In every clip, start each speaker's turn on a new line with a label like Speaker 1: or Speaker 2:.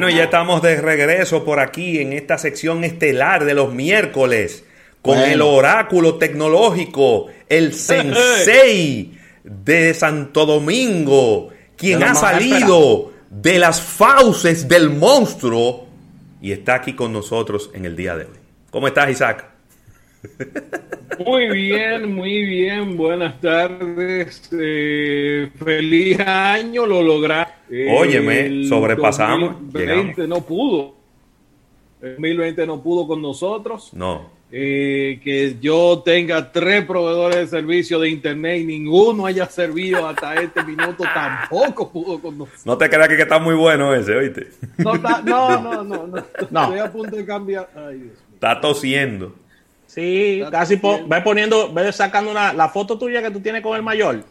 Speaker 1: Bueno, ya estamos de regreso por aquí en esta sección estelar de los miércoles con el oráculo tecnológico, el sensei de Santo Domingo, quien ha salido de las fauces del monstruo y está aquí con nosotros en el día de hoy. ¿Cómo estás, Isaac?
Speaker 2: Muy bien, muy bien. Buenas tardes. Eh, feliz año, lo lograste.
Speaker 1: Óyeme, sobrepasamos.
Speaker 2: 2020 no pudo. El 2020 no pudo con nosotros.
Speaker 1: No.
Speaker 2: Eh, que yo tenga tres proveedores de servicio de internet y ninguno haya servido hasta este minuto tampoco pudo con nosotros.
Speaker 1: No te creas que está muy bueno ese, oíste.
Speaker 2: No, no, no, no, no, Estoy a punto de cambiar. Ay, Dios mío.
Speaker 1: Está tosiendo.
Speaker 3: Sí, casi ve poniendo, ve sacando una, la foto tuya que tú tienes con el mayor.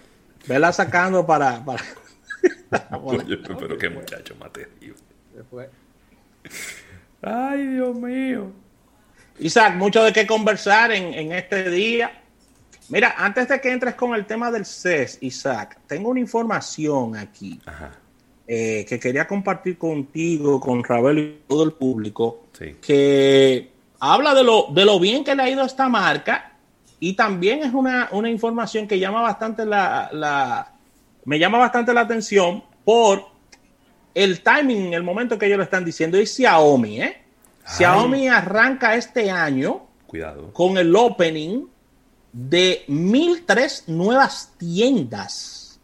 Speaker 3: Vela sacando para. para...
Speaker 1: pero qué muchacho más Ay, Dios mío.
Speaker 3: Isaac, mucho de qué conversar en, este día. Mira, antes de que entres con el tema del CES, Isaac, tengo una información aquí eh, que quería compartir contigo, con Ravel y todo el público, que habla de lo, de lo bien que le ha ido a esta marca y también es una, información que llama bastante la, la, me llama bastante la atención por el timing, el momento que ellos lo están diciendo, y Xiaomi, ¿eh? Xiaomi arranca este año
Speaker 1: Cuidado.
Speaker 3: con el opening de 1003 nuevas tiendas.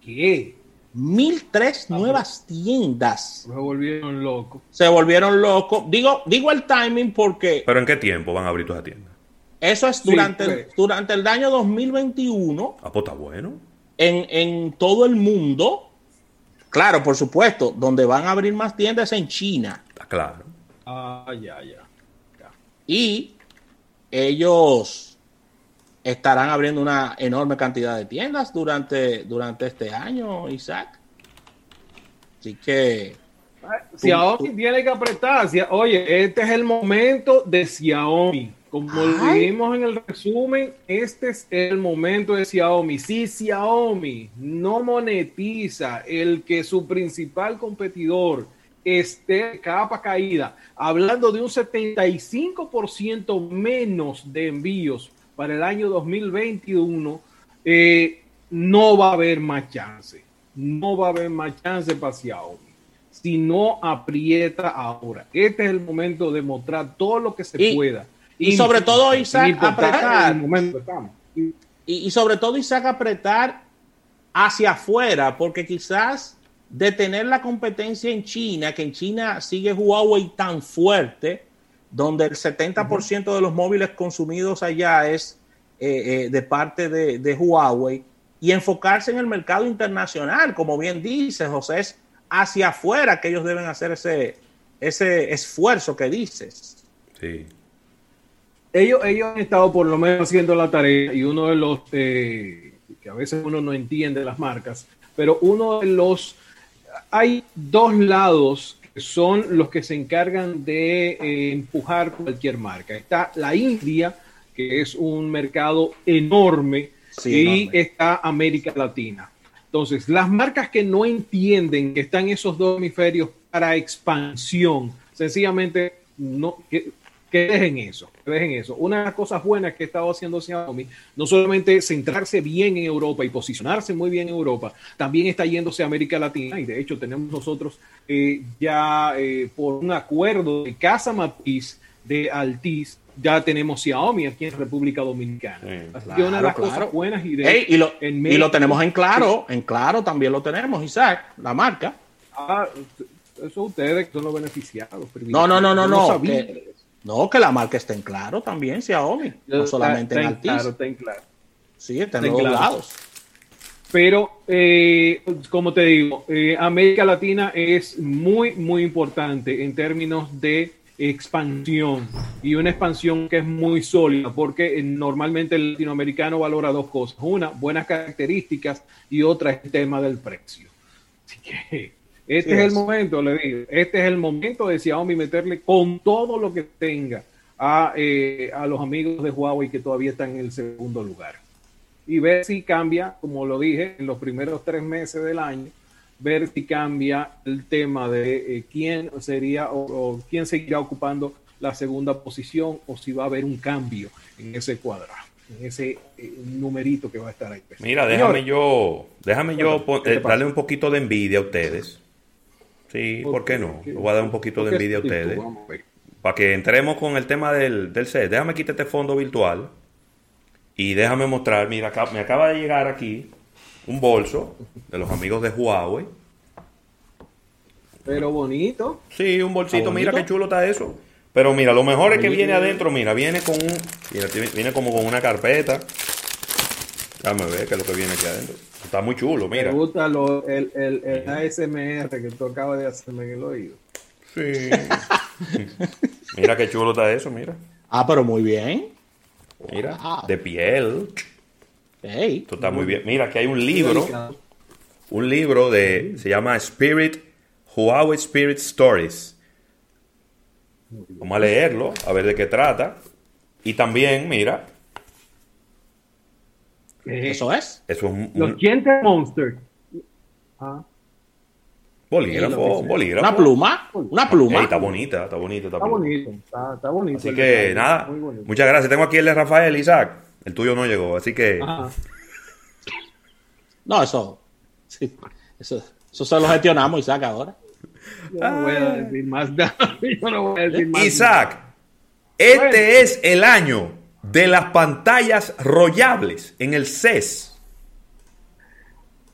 Speaker 2: ¿Qué?
Speaker 3: 1003 ah, nuevas tiendas.
Speaker 2: Se volvieron locos.
Speaker 3: Se volvieron locos. Digo, digo el timing porque.
Speaker 1: ¿Pero en qué tiempo van a abrir tus tiendas?
Speaker 3: Eso es durante, el, pues. durante el año 2021.
Speaker 1: Ah, pues está bueno.
Speaker 3: En, en todo el mundo. Claro, por supuesto, donde van a abrir más tiendas en China.
Speaker 1: Claro.
Speaker 2: Ah, ya, ya,
Speaker 3: Y ellos estarán abriendo una enorme cantidad de tiendas durante, durante este año, Isaac. Así que...
Speaker 2: Xiaomi tiene que apretar. Oye, este es el momento de Xiaomi. Como lo dijimos en el resumen, este es el momento de Xiaomi. Si Xiaomi no monetiza el que su principal competidor esté capa caída, hablando de un 75% menos de envíos para el año 2021, eh, no va a haber más chance. No va a haber más chance para Xiaomi. Si no aprieta ahora. Este es el momento de mostrar todo lo que se pueda.
Speaker 3: Y sobre todo, Isaac, apretar. y sobre todo, Isaac, apretar hacia afuera, porque quizás de tener la competencia en China, que en China sigue Huawei tan fuerte, donde el 70% de los móviles consumidos allá es eh, eh, de parte de, Huawei, y enfocarse en el mercado internacional, como bien dice José, es hacia afuera que ellos deben hacer ese, ese esfuerzo que dices.
Speaker 1: Sí.
Speaker 2: Ellos, ellos han estado por lo menos haciendo la tarea y uno de los, eh, que a veces uno no entiende las marcas, pero uno de los hay dos lados son los que se encargan de eh, empujar cualquier marca. Está la India, que es un mercado enorme, y está América Latina. Entonces, las marcas que no entienden que están esos dos hemisferios para expansión, sencillamente no, que dejen eso, que dejen eso. Una de las cosas buenas que ha estado haciendo Xiaomi, no solamente centrarse bien en Europa y posicionarse muy bien en Europa, también está yéndose a América Latina y de hecho tenemos nosotros eh, ya eh, por un acuerdo de casa matriz de Altis, ya tenemos Xiaomi aquí en República Dominicana. Así que una de las cosas buenas y, de,
Speaker 3: y, lo, y lo tenemos en claro, en claro también lo tenemos, Isaac, la marca.
Speaker 2: Ah, eso ustedes son los beneficiados.
Speaker 3: No, no, no, no, no. No, que la marca esté en claro también, Xiaomi. No solamente
Speaker 2: en Altis. Claro, está en claro.
Speaker 3: Sí, está en los lados.
Speaker 2: Pero, eh, como te digo, eh, América Latina es muy, muy importante en términos de expansión y una expansión que es muy sólida porque eh, normalmente el latinoamericano valora dos cosas. Una, buenas características y otra es el tema del precio. Así que este es, el momento, le digo, este es el momento de Xiaomi meterle con todo lo que tenga a, eh, a los amigos de Huawei que todavía están en el segundo lugar. Y ver si cambia, como lo dije, en los primeros tres meses del año, ver si cambia el tema de eh, quién sería o, quién seguirá ocupando la segunda posición o si va a haber un cambio en ese cuadrado, en ese eh, numerito que va a estar ahí.
Speaker 1: Mira, déjame yo, déjame yo darle un poquito de envidia a ustedes. Sí, ¿por qué no? Le voy a dar un poquito de envidia a ustedes. Para que entremos con el tema del, del set. Déjame quitar este fondo virtual y déjame mostrar, mira, me acaba de llegar aquí un bolso de los amigos de Huawei.
Speaker 2: Pero bonito.
Speaker 1: Sí, un bolsito, mira qué chulo está eso. Pero mira, lo mejor es que viene adentro, mira, viene con un, viene como con una carpeta. Déjame ver qué es lo que viene aquí adentro. Está muy chulo, mira.
Speaker 2: Me gusta lo, el, el, el, ASMR que tú acabas de hacerme en el oído.
Speaker 1: Sí. mira qué chulo está eso, mira.
Speaker 3: Ah, pero muy bien.
Speaker 1: Mira, de piel. Esto está muy bien. Mira, que hay un libro. Un libro de. Se llama Spirit. Huawei Spirit Stories. Vamos a leerlo, a ver de qué trata. Y también, mira.
Speaker 3: ¿Eso es?
Speaker 1: Eso es un,
Speaker 2: Los Gente Monster.
Speaker 1: Ah. Bolígrafo, bolígrafo.
Speaker 3: Una pluma, una pluma.
Speaker 1: está bonita, está bonita,
Speaker 2: está, bonito, está, bonito.
Speaker 1: Así que nada, muchas gracias. Tengo aquí el de Rafael Isaac. El tuyo no llegó, así que.
Speaker 3: No, eso, sí, eso. Eso se lo gestionamos, Isaac, ahora.
Speaker 2: Yo no voy a decir más nada. Yo no voy a decir más
Speaker 1: Isaac, este es el año de las pantallas rollables en el CES.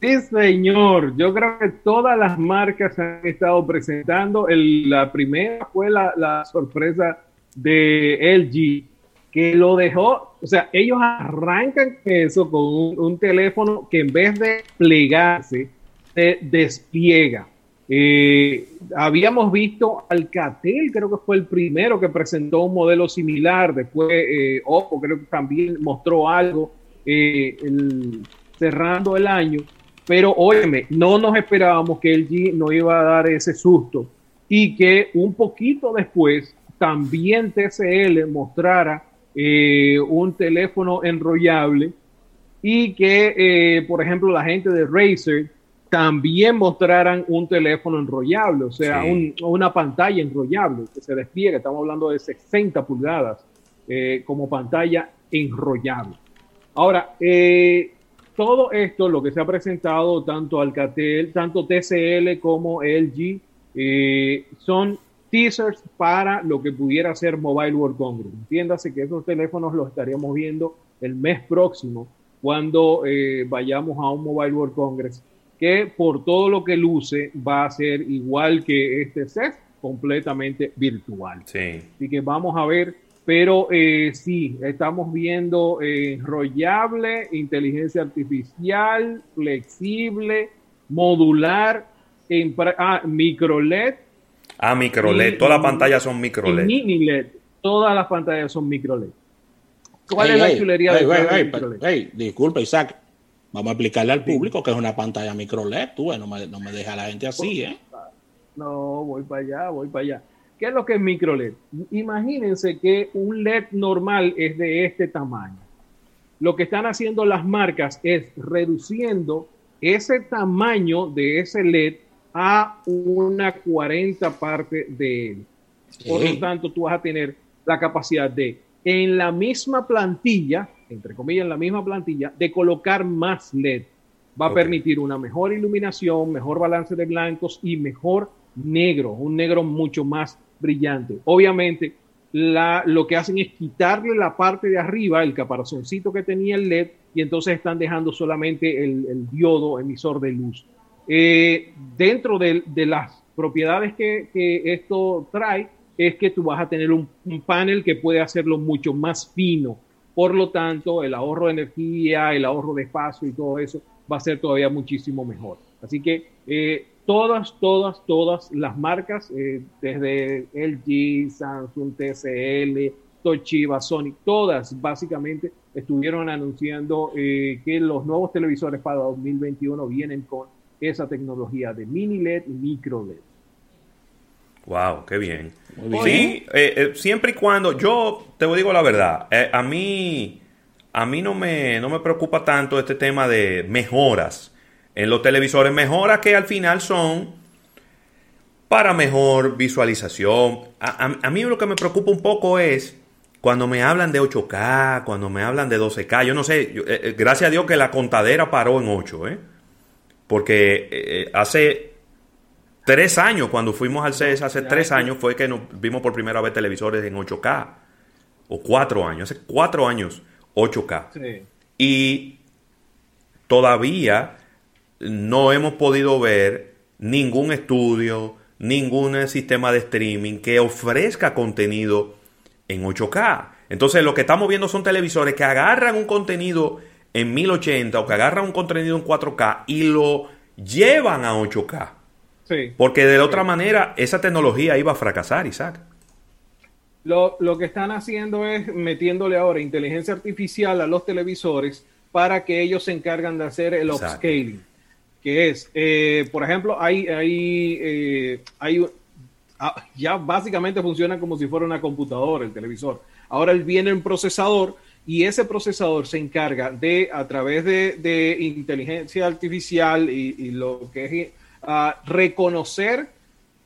Speaker 2: Sí, señor. Yo creo que todas las marcas han estado presentando. la primera fue la, sorpresa de LG, que lo dejó, o sea, ellos arrancan eso con un, teléfono que en vez de plegarse, se despliega. Eh, habíamos visto Alcatel, creo que fue el primero que presentó un modelo similar. Después eh, Oppo, creo que también mostró algo eh, cerrando el año. Pero óyeme, no nos esperábamos que LG no iba a dar ese susto y que un poquito después también TCL mostrara eh, un teléfono enrollable y que, por ejemplo, la gente de Razer también mostraran un teléfono enrollable, o sea, una pantalla enrollable que se despliega. Estamos hablando de 60 pulgadas eh, como pantalla enrollable. Ahora, eh, todo esto, lo que se ha presentado, tanto Alcatel, tanto TCL como LG, eh, son teasers para lo que pudiera ser Mobile World Congress. Entiéndase que esos teléfonos los estaríamos viendo el mes próximo cuando eh, vayamos a un Mobile World Congress, que por todo lo que luce va a ser igual que este set, completamente virtual.
Speaker 1: Sí.
Speaker 2: Así que vamos a ver pero eh, sí, estamos viendo eh, enrollable, inteligencia artificial, flexible, modular, en, ah, micro LED.
Speaker 1: Ah, micro LED. Todas las pantallas son micro LED.
Speaker 2: Mini LED. Todas las pantallas son micro LED. ¿Cuál es la chulería
Speaker 3: de micro LED? disculpa, Isaac. Vamos a explicarle al público que es una pantalla micro LED. Tú, no me, no me deja la gente así, ¿eh?
Speaker 2: No, voy para allá, voy para allá. ¿Qué es lo que es micro LED? Imagínense que un LED normal es de este tamaño. Lo que están haciendo las marcas es reduciendo ese tamaño de ese LED a una 40 parte de él. Por lo tanto, tú vas a tener la capacidad de, en la misma plantilla, entre comillas, en la misma plantilla, de colocar más LED. Va a permitir una mejor iluminación, mejor balance de blancos y mejor negro, un negro mucho más brillante. Obviamente, la, lo que hacen es quitarle la parte de arriba, el caparazoncito que tenía el LED, y entonces están dejando solamente el, diodo emisor de luz. Eh, dentro de, las propiedades que, esto trae, es que tú vas a tener un, panel que puede hacerlo mucho más fino. Por lo tanto, el ahorro de energía, el ahorro de espacio y todo eso va a ser todavía muchísimo mejor. Así que eh, todas, todas, todas las marcas, eh, desde LG, Samsung, TCL, Toshiba, Sony, todas básicamente estuvieron anunciando eh, que los nuevos televisores para 2021 vienen con esa tecnología de mini LED y micro LED.
Speaker 1: Wow, qué bien. Sí, eh, siempre y cuando, yo te digo la verdad, a mí, a mí no me, no me preocupa tanto este tema de mejoras en los televisores. Mejoras que al final son para mejor visualización. A, mí lo que me preocupa un poco es cuando me hablan de 8K, cuando me hablan de 12K. Yo no sé, eh, eh, gracias a Dios que la contadera paró en 8, ¿eh? Porque eh, hace tres años, cuando fuimos al CES, hace tres años fue que nos vimos por primera vez televisores en 8K. O cuatro años, hace cuatro años 8K. Y todavía no hemos podido ver ningún estudio, ningún sistema de streaming que ofrezca contenido en 8K. Entonces lo que estamos viendo son televisores que agarran un contenido en 1080 o que agarran un contenido en 4K y lo llevan a 8K. Porque de otra manera esa tecnología iba a fracasar, Isaac.
Speaker 2: Lo, lo, que están haciendo es metiéndole ahora inteligencia artificial a los televisores para que ellos se encargan de hacer el upscaling que es, eh, por ejemplo, hay, hay, eh, hay ah, ya básicamente funciona como si fuera una computadora el televisor. Ahora viene un procesador y ese procesador se encarga de, a través de, inteligencia artificial y, lo que es ah, reconocer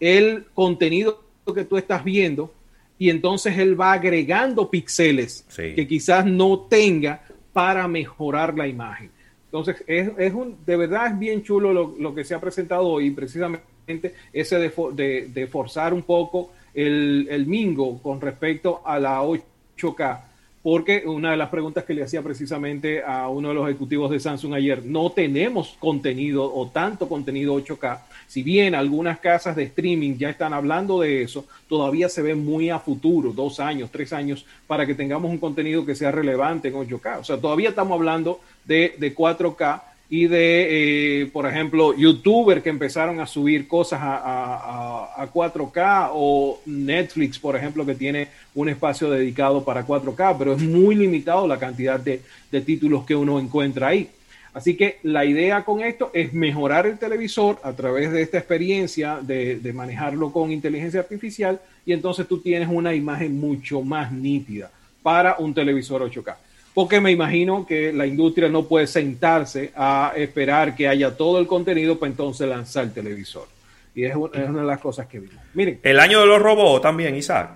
Speaker 2: el contenido que tú estás viendo y entonces él va agregando píxeles que quizás no tenga para mejorar la imagen. Entonces, es, es, un, de verdad es bien chulo lo, lo, que se ha presentado hoy, precisamente ese de, de, forzar un poco el, el, mingo con respecto a la 8K, porque una de las preguntas que le hacía precisamente a uno de los ejecutivos de Samsung ayer, no tenemos contenido o tanto contenido 8K si bien algunas casas de streaming ya están hablando de eso, todavía se ve muy a futuro, dos años, tres años, para que tengamos un contenido que sea relevante en 8K. O sea, todavía estamos hablando de, 4K y de, eh, por ejemplo, youtubers que empezaron a subir cosas a, 4K o Netflix, por ejemplo, que tiene un espacio dedicado para 4K, pero es muy limitado la cantidad de títulos que uno encuentra ahí. Así que la idea con esto es mejorar el televisor a través de esta experiencia de, manejarlo con inteligencia artificial y entonces tú tienes una imagen mucho más nítida para un televisor 8K. Porque me imagino que la industria no puede sentarse a esperar que haya todo el contenido para entonces lanzar el televisor. Y es una, de las cosas que vimos.
Speaker 1: Miren. El año de los robots también, Isaac.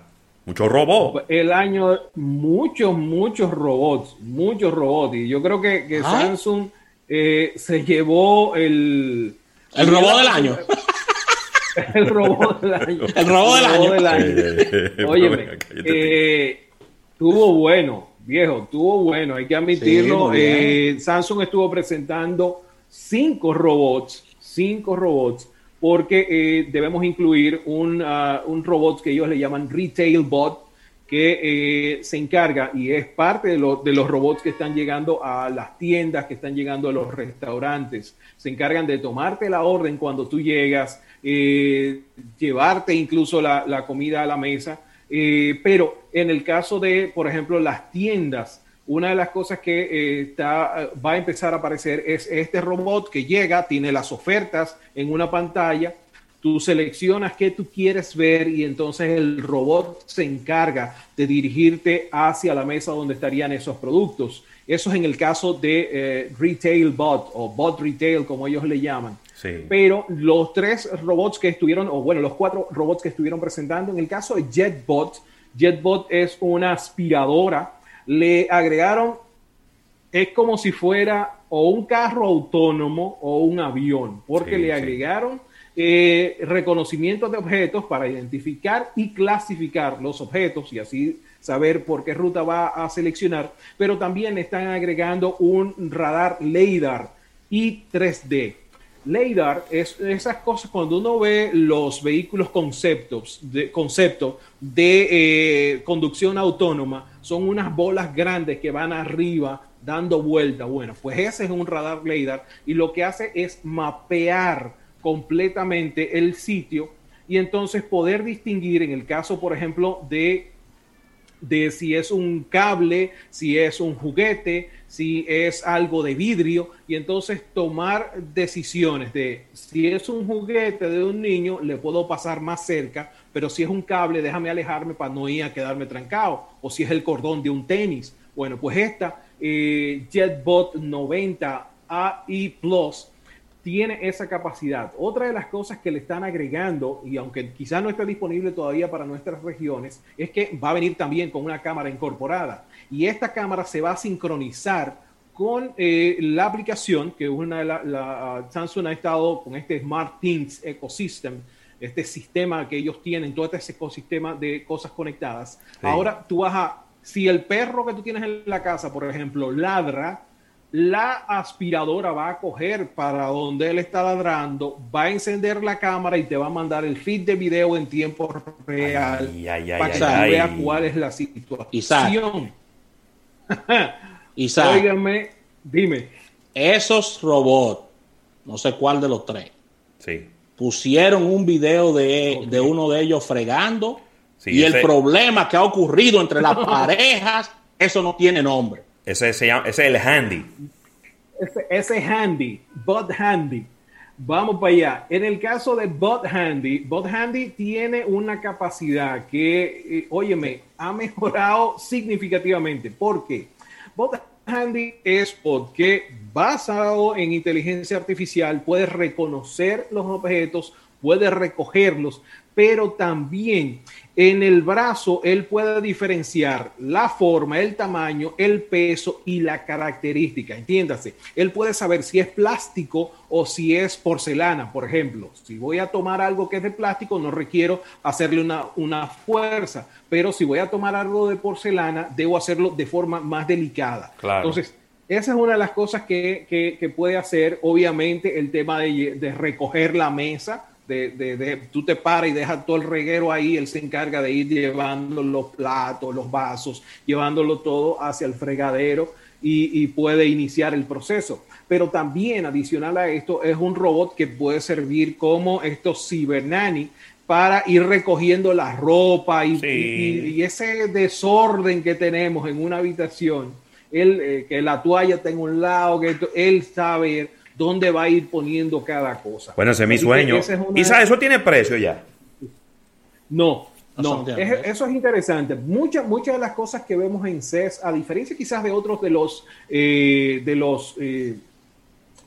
Speaker 1: Muchos robots.
Speaker 2: El año, muchos, muchos robots. Muchos robots. Y yo creo que, que Samsung eh, se llevó el...
Speaker 3: El robot del año.
Speaker 2: el robot del año.
Speaker 3: El robot del año.
Speaker 2: Óyeme, eh, tuvo bueno, viejo, tuvo bueno, hay que admitirlo. Eh, Samsung estuvo presentando cinco robots, cinco robots, porque debemos incluir un, uh, un robot que ellos le llaman Retail Bot, que eh, se encarga y es parte de, de, los robots que están llegando a las tiendas, que están llegando a los restaurantes. Se encargan de tomarte la orden cuando tú llegas, eh, llevarte incluso la, comida a la mesa. Eh, pero en el caso de, por ejemplo, las tiendas, una de las cosas que está, va a empezar a aparecer es este robot que llega, tiene las ofertas en una pantalla Tú seleccionas qué tú quieres ver y entonces el robot se encarga de dirigirte hacia la mesa donde estarían esos productos. Eso es en el caso de eh, Retail Bot o Bot Retail, como ellos le llaman. Pero los tres robots que estuvieron, o bueno, los cuatro robots que estuvieron presentando, en el caso de JetBot, JetBot es una aspiradora, le agregaron, es como si fuera o un carro autónomo o un avión, porque le agregaron eh, reconocimiento de objetos para identificar y clasificar los objetos y así saber por qué ruta va a seleccionar, pero también están agregando un radar LiDAR y 3D. LiDAR es esas cosas cuando uno ve los vehículos conceptos de, concepto de eh, conducción autónoma, son unas bolas grandes que van arriba dando vuelta. Bueno, pues ese es un radar LiDAR y lo que hace es mapear completamente el sitio y entonces poder distinguir en el caso, por ejemplo, de, de si es un cable, si es un juguete, si es algo de vidrio y entonces tomar decisiones de si es un juguete de un niño, le puedo pasar más cerca, pero si es un cable, déjame alejarme para no ir a quedarme trancado, o si es el cordón de un tenis. Bueno, pues esta eh, JetBot 90 AI Plus tiene esa capacidad. Otra de las cosas que le están agregando, y aunque quizás no esté disponible todavía para nuestras regiones, es que va a venir también con una cámara incorporada. Y esta cámara se va a sincronizar con eh, la aplicación, que una de la, Samsung ha estado con este Smart Things Ecosystem, este sistema que ellos tienen, todo este ecosistema de cosas conectadas. Ahora tú vas a, si el perro que tú tienes en la casa, por ejemplo, ladra, la aspiradora va a coger para donde él está ladrando, va a encender la cámara y te va a mandar el feed de video en tiempo real para que tú veas cuál es la situación.
Speaker 3: Isaac, dime. Esos robots, no sé cuál de los tres,
Speaker 1: sí.
Speaker 3: pusieron un video de, uno de ellos fregando y el problema que ha ocurrido entre las parejas, eso no tiene nombre.
Speaker 1: Ese, ese es el handy.
Speaker 2: Ese, ese handy, bot handy. Vamos para allá. En el caso de Bot Handy, Bot Handy tiene una capacidad que, eh, óyeme, ha mejorado significativamente. ¿Por qué? Bot Handy es porque basado en inteligencia artificial puede reconocer los objetos, puede recogerlos, pero también en el brazo él puede diferenciar la forma, el tamaño, el peso y la característica. Entiéndase, él puede saber si es plástico o si es porcelana, por ejemplo. Si voy a tomar algo que es de plástico, no requiero hacerle una, una fuerza, pero si voy a tomar algo de porcelana, debo hacerlo de forma más delicada. Entonces, esa es una de las cosas que, puede hacer, obviamente, el tema de, de recoger la mesa de, de, tú te paras y dejas todo el reguero ahí, él se encarga de ir llevando los platos, los vasos, llevándolo todo hacia el fregadero y, puede iniciar el proceso. Pero también adicional a esto es un robot que puede servir como estos cibernani para ir recogiendo la ropa y, ese desorden que tenemos en una habitación, él, eh, que la toalla tenga un lado, que él sabe dónde va a ir poniendo cada cosa.
Speaker 1: Bueno, ese es mi sueño. Isa, ¿eso tiene precio ya?
Speaker 2: No, no, eso es interesante. Muchas, muchas de las cosas que vemos en CES, a diferencia quizás de otros de los, eh, de los, eh,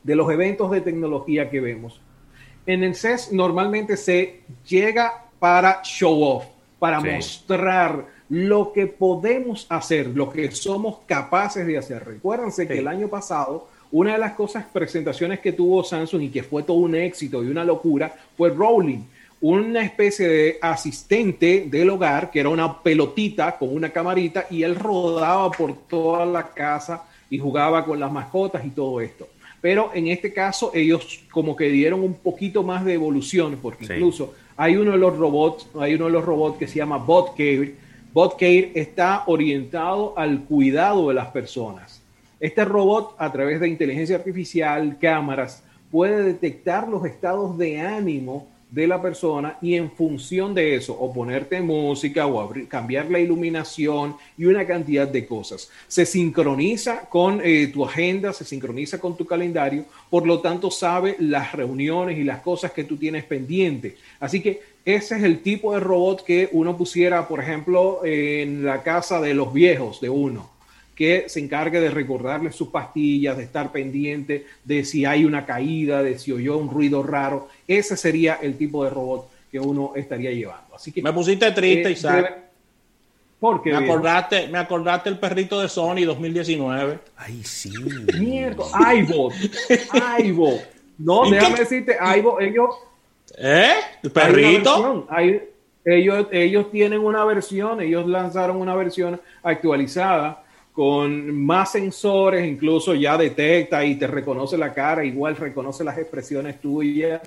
Speaker 2: de los eventos de tecnología que vemos, en el CES normalmente se llega para show off, para mostrar lo que podemos hacer, lo que somos capaces de hacer. Recuérdense que el año pasado una de las cosas, presentaciones que tuvo Samsung y que fue todo un éxito y una locura fue Rowling, una especie de asistente del hogar que era una pelotita con una camarita y él rodaba por toda la casa y jugaba con las mascotas y todo esto. Pero en este caso ellos como que dieron un poquito más de evolución porque incluso hay uno de los robots, hay uno de los robots que se llama BotCare. BotCare está orientado al cuidado de las personas este robot, a través de inteligencia artificial, cámaras, puede detectar los estados de ánimo de la persona y en función de eso, o ponerte música o cambiar la iluminación y una cantidad de cosas. Se sincroniza con eh, tu agenda, se sincroniza con tu calendario, por lo tanto sabe las reuniones y las cosas que tú tienes pendiente. Así que ese es el tipo de robot que uno pusiera, por ejemplo, en la casa de los viejos de uno que se encargue de recordarle sus pastillas, de estar pendiente de si hay una caída, de si oyó un ruido raro. Ese sería el tipo de robot que uno estaría llevando. Así que
Speaker 3: me pusiste triste, eh, Isaac. Porque me acordaste, me acordaste el perrito de Sony 2019.
Speaker 1: Ay, sí.
Speaker 2: Mierda, iBot. iBot. No, déjame decirte, iBot, ellos.
Speaker 3: ¿Eh? ¿El perrito?
Speaker 2: ellos, ellos tienen una versión, ellos lanzaron una versión actualizada con más sensores, incluso ya detecta y te reconoce la cara, igual reconoce las expresiones tuyas.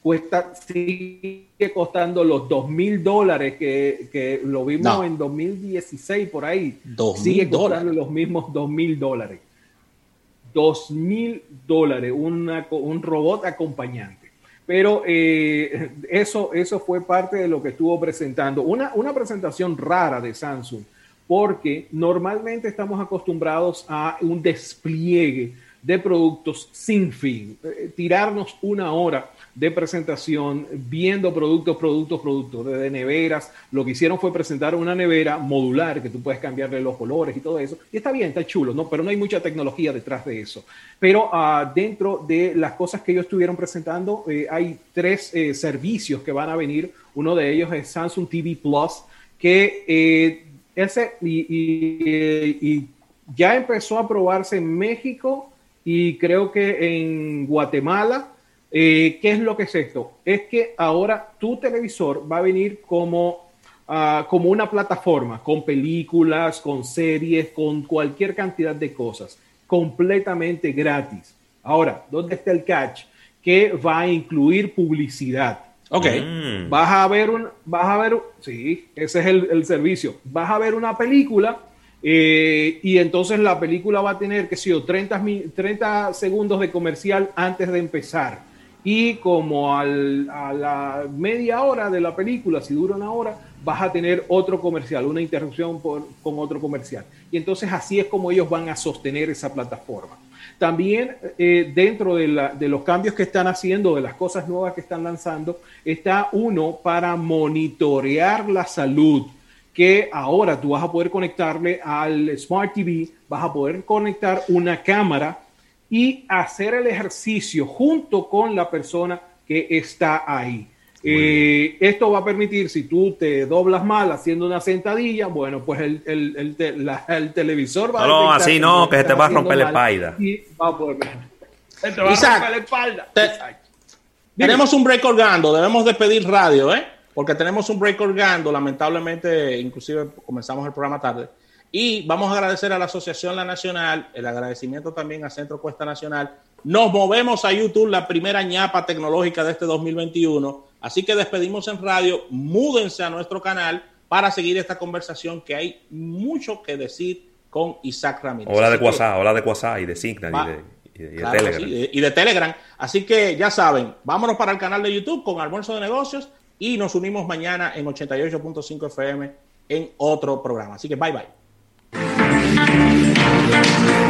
Speaker 2: Cuesta, sigue costando los dos mil dólares que, lo vimos en 2016 por ahí. sigue costando los mismos dos mil dólares. Dos mil dólares, un robot acompañante. Pero eh, eso, eso fue parte de lo que estuvo presentando. Una, una presentación rara de Samsung porque normalmente estamos acostumbrados a un despliegue de productos sin fin. Eh, tirarnos una hora de presentación viendo productos, productos, productos, de neveras. Lo que hicieron fue presentar una nevera modular que tú puedes cambiarle los colores y todo eso. Y está bien, está chulo, ¿no? Pero no hay mucha tecnología detrás de eso. Pero uh, dentro de las cosas que ellos estuvieron presentando, eh, hay tres eh, servicios que van a venir. Uno de ellos es Samsung TV Plus, que ese y, y, ya empezó a probarse en México y creo que en Guatemala eh, ¿Qué es lo que es esto? Es que ahora tu televisor va a venir como, uh, como una plataforma, con películas, con series, con cualquier cantidad de cosas, completamente gratis. Ahora, ¿dónde está el catch? Que va a incluir publicidad.
Speaker 3: Ok.
Speaker 2: Mm. Vas a ver un, vas a ver, sí, ese es el, el servicio. Vas a ver una película eh, y entonces la película va a tener, que sé yo, 30, 30 segundos de comercial antes de empezar y como a la media hora de la película, si dura una hora, vas a tener otro comercial, una interrupción con otro comercial. Y entonces así es como ellos van a sostener esa plataforma. También eh, dentro de, de, los cambios que están haciendo, de las cosas nuevas que están lanzando, está uno para monitorear la salud, que ahora tú vas a poder conectarle al Smart TV, vas a poder conectar una cámara y hacer el ejercicio junto con la persona que está ahí. Eh, esto va a permitir, si tú te doblas mal haciendo una sentadilla, bueno, pues el, el, el, la, el televisor va
Speaker 1: no, a... No, así no, que, que te va a romper la espalda.
Speaker 2: Y va a poder... Te va Isaac, a romper la espalda.
Speaker 3: Te, tenemos un break colgando, debemos despedir radio, ¿eh? Porque tenemos un break colgando, lamentablemente, inclusive comenzamos el programa tarde. Y vamos a agradecer a la Asociación La Nacional, el agradecimiento también a Centro Cuesta Nacional. Nos movemos a YouTube, la primera ñapa tecnológica de este 2021. Así que despedimos en radio, múdense a nuestro canal para seguir esta conversación que hay mucho que decir con Isaac Ramírez.
Speaker 1: Hola de WhatsApp, hola de WhatsApp y de Signal
Speaker 3: Va,
Speaker 1: y, de, y, de, y
Speaker 3: claro,
Speaker 1: Telegram.
Speaker 3: Sí, y de Telegram. Así que ya saben, vámonos para el canal de YouTube con Almuerzo de Negocios y nos unimos mañana en 88.5 FM en otro programa. Así que bye bye. Thank you.